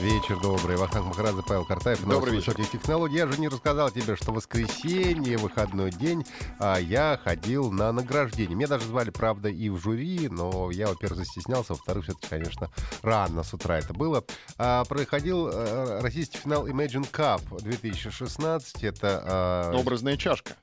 Вечер добрый. Вахтанг Махарадзе, Павел Картаев. Добрый вечер. технологий. Я же не рассказал тебе, что воскресенье, выходной день, а я ходил на награждение. Меня даже звали, правда, и в жюри, но я, во-первых, застеснялся, во-вторых, все-таки, конечно, рано с утра это было. А, проходил а, российский финал Imagine Cup 2016. Это... А, Образная чашка.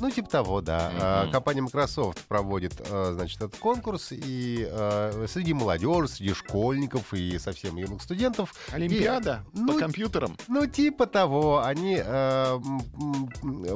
Ну, типа того, да. Mm-hmm. Компания Microsoft проводит, а, значит, этот конкурс, и а, среди молодежи, среди школьников и совсем юных студентов... Олимпиада и, по ну, компьютерам. Ну, типа того. Они э,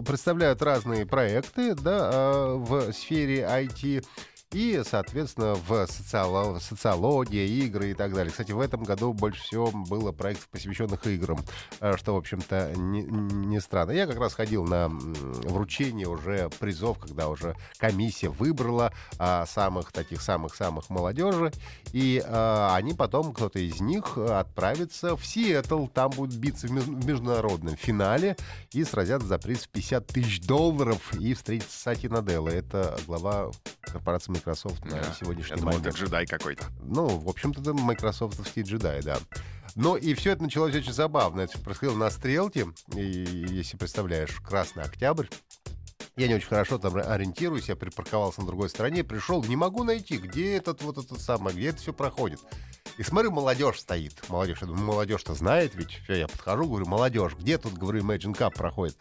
представляют разные проекты, да, э, в сфере IT и, соответственно, в социало- социологии, игры и так далее. Кстати, в этом году больше всего было проектов, посвященных играм, э, что, в общем-то, не, не странно. Я как раз ходил на вручение уже призов, когда уже комиссия выбрала а, самых таких самых-самых молодежи, и а, они потом, кто-то из них, отправится в Сиэтл, там будут биться в международном финале и сразятся за приз в 50 тысяч долларов и встретиться с Сати Наделло. Это глава корпорации Microsoft на Да. сегодняшний Я думал, это джедай какой-то. Ну, в общем-то, это майкрософтовский джедай, да. Но и все это началось очень забавно. Это происходило на стрелке, и, если представляешь, Красный Октябрь. Я не очень хорошо там ориентируюсь, я припарковался на другой стороне, пришел, не могу найти, где этот вот этот самый, где это все проходит. И смотрю, молодежь стоит. Молодежь, я думаю, молодежь-то знает, ведь Всё, я подхожу, говорю, молодежь, где тут, говорю, Imagine Cup проходит?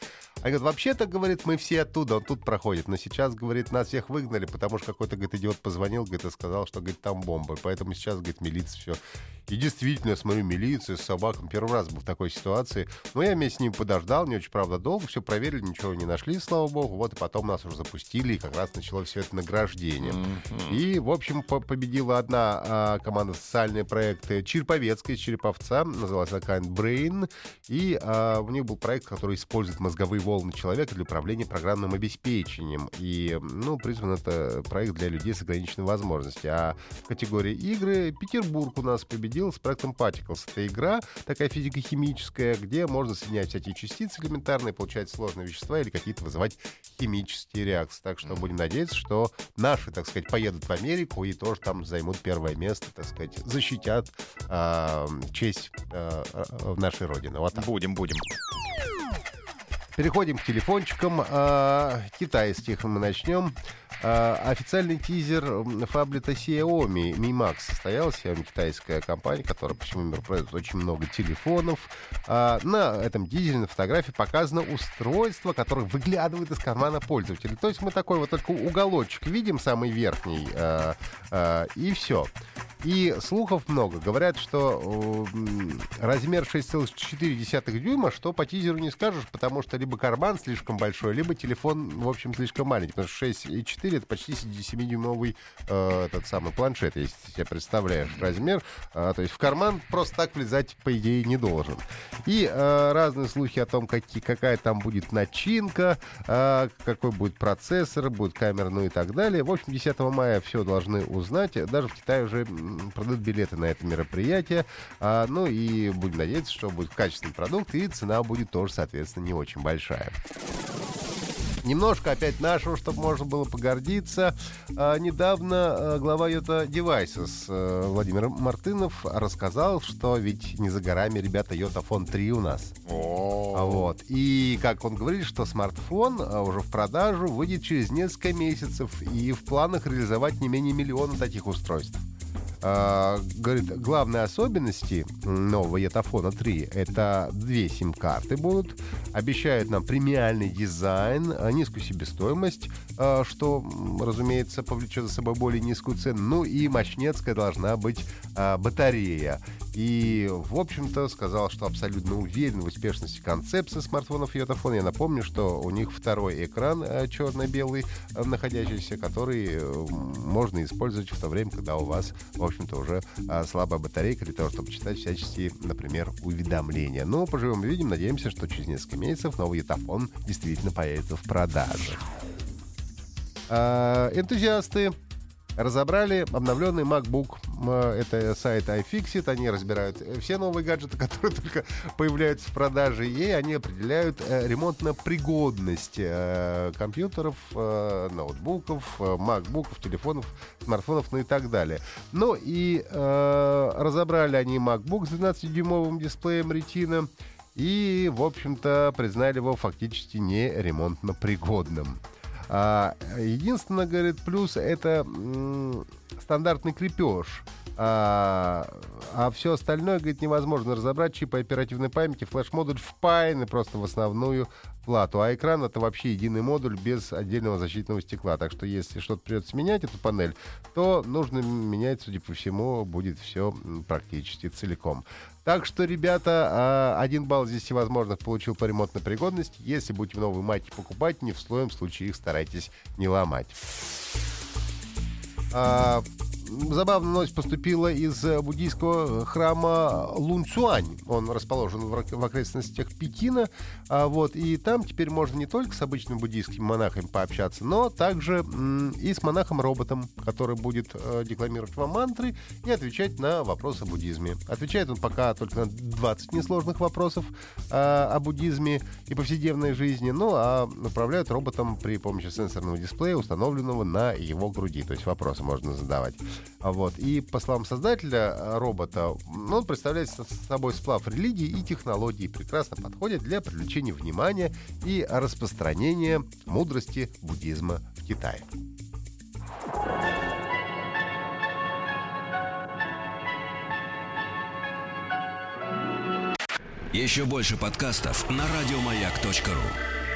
А говорит, вообще-то, говорит, мы все оттуда, он тут проходит. Но сейчас, говорит, нас всех выгнали, потому что какой-то, говорит, идиот позвонил, говорит, и сказал, что, говорит, там бомба. Поэтому сейчас, говорит, милиция все. И действительно, я смотрю, милиция с собаком. Первый раз был в такой ситуации. Но я вместе с ним подождал, не очень, правда, долго. Все проверили, ничего не нашли, слава богу. Вот и потом нас уже запустили, и как раз началось все это награждение. И, в общем, по- победила одна а, команда социальные проекты Черповецкая из Череповца, называлась она Kind Brain, и а, у них был проект, который использует мозговые волны человека для управления программным обеспечением. И, ну, призван это проект для людей с ограниченной возможностью. А в категории игры Петербург у нас победил с проектом Particles. Это игра такая физико-химическая, где можно соединять всякие частицы элементарные, получать сложные вещества или какие-то вызывать химические реакции. Так что будем надеяться, что наши, так сказать, поедут в Америку и тоже там займут первое место, так сказать, защитят а, честь а, нашей Родины. Вот так. Будем, будем. Переходим к телефончикам а, китайских. Мы начнем. А, официальный тизер м, фаблета Xiaomi Mi Max состоялся. Xiaomi китайская компания, которая по всему миру производит очень много телефонов. А, на этом тизере, на фотографии показано устройство, которое выглядывает из кармана пользователя. То есть мы такой вот только уголочек видим, самый верхний, а, а, и все. И слухов много. Говорят, что э, размер 6,4 дюйма, что по тизеру не скажешь, потому что либо карман слишком большой, либо телефон, в общем, слишком маленький. Потому что 6,4 это почти 7-дюймовый э, этот самый планшет, если ты себе представляешь размер. А, то есть в карман просто так влезать, по идее, не должен. И э, разные слухи о том, какие, какая там будет начинка, э, какой будет процессор, будет камера, ну и так далее. В общем, 10 мая все должны узнать. Даже в Китае уже продают билеты на это мероприятие. А, ну и будем надеяться, что будет качественный продукт, и цена будет тоже, соответственно, не очень большая. Немножко опять нашего, чтобы можно было погордиться. А, недавно а, глава Йота Devices а, Владимир Мартынов рассказал, что ведь не за горами, ребята, Йота Фон 3 у нас. О, Вот. И как он говорит, что смартфон а, уже в продажу выйдет через несколько месяцев, и в планах реализовать не менее миллиона таких устройств. А, говорит, главные особенности нового Йотафона 3 это две сим-карты будут. Обещают нам премиальный дизайн, а, низкую себестоимость, а, что, разумеется, повлечет за собой более низкую цену. Ну и мощнецкая должна быть а, батарея. И, в общем-то, сказал, что абсолютно уверен в успешности концепции смартфонов Йотафон. Я напомню, что у них второй экран э, черно-белый, э, находящийся, который э, можно использовать в то время, когда у вас, в общем-то, уже слабая батарейка для того, чтобы читать всяческие, например, уведомления. Но поживем и видим. Надеемся, что через несколько месяцев новый Йотафон действительно появится в продаже. Энтузиасты разобрали обновленный MacBook. Это сайт iFixit. Они разбирают все новые гаджеты, которые только появляются в продаже, и они определяют э, ремонтно-пригодность э, компьютеров, э, ноутбуков, MacBookов, телефонов, смартфонов, ну и так далее. Ну и разобрали они MacBook с 12-дюймовым дисплеем Retina и, в общем-то, признали его фактически не ремонтно пригодным. А, единственное, говорит, плюс это стандартный крепеж. А, а все остальное, говорит, невозможно разобрать. Чипы оперативной памяти, флеш-модуль впаяны просто в основную плату. А экран это вообще единый модуль без отдельного защитного стекла. Так что если что-то придется менять, эту панель, то нужно менять, судя по всему, будет все практически целиком. Так что, ребята, а, один балл здесь всевозможных получил по ремонтной пригодности. Если будете новые майки покупать, ни в своем случае их старайтесь не ломать. А, забавная новость поступила из э, буддийского храма Лунцюань. Он расположен в окрестностях Пекина. А, вот, и там теперь можно не только с обычными буддийскими монахами пообщаться, но также и с монахом-роботом, который будет э, декламировать вам мантры и отвечать на вопросы о буддизме. Отвечает он пока только на 20 несложных вопросов а, о буддизме и повседневной жизни, ну а направляют роботом при помощи сенсорного дисплея, установленного на его груди. То есть вопросы можно задавать. Вот. И по словам создателя э, робота, он представляет собой сплав религии и технологий, прекрасно подходит для привлечения внимания и распространения мудрости буддизма в Китае. Еще больше подкастов на радиомаяк.ру